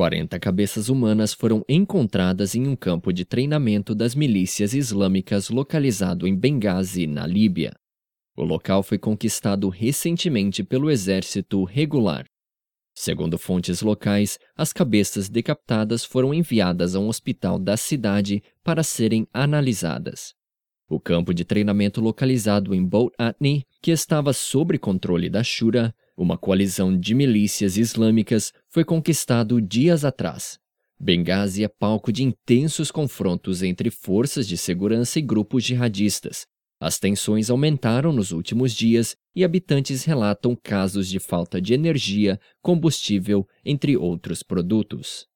40 cabeças humanas foram encontradas em um campo de treinamento das milícias islâmicas localizado em Benghazi, na Líbia. O local foi conquistado recentemente pelo exército regular. Segundo fontes locais, as cabeças decapitadas foram enviadas a um hospital da cidade para serem analisadas. O campo de treinamento localizado em Bout Atni, que estava sob controle da Shura, uma coalizão de milícias islâmicas, foi conquistado dias atrás. Benghazi é palco de intensos confrontos entre forças de segurança e grupos jihadistas. As tensões aumentaram nos últimos dias e habitantes relatam casos de falta de energia, combustível, entre outros produtos.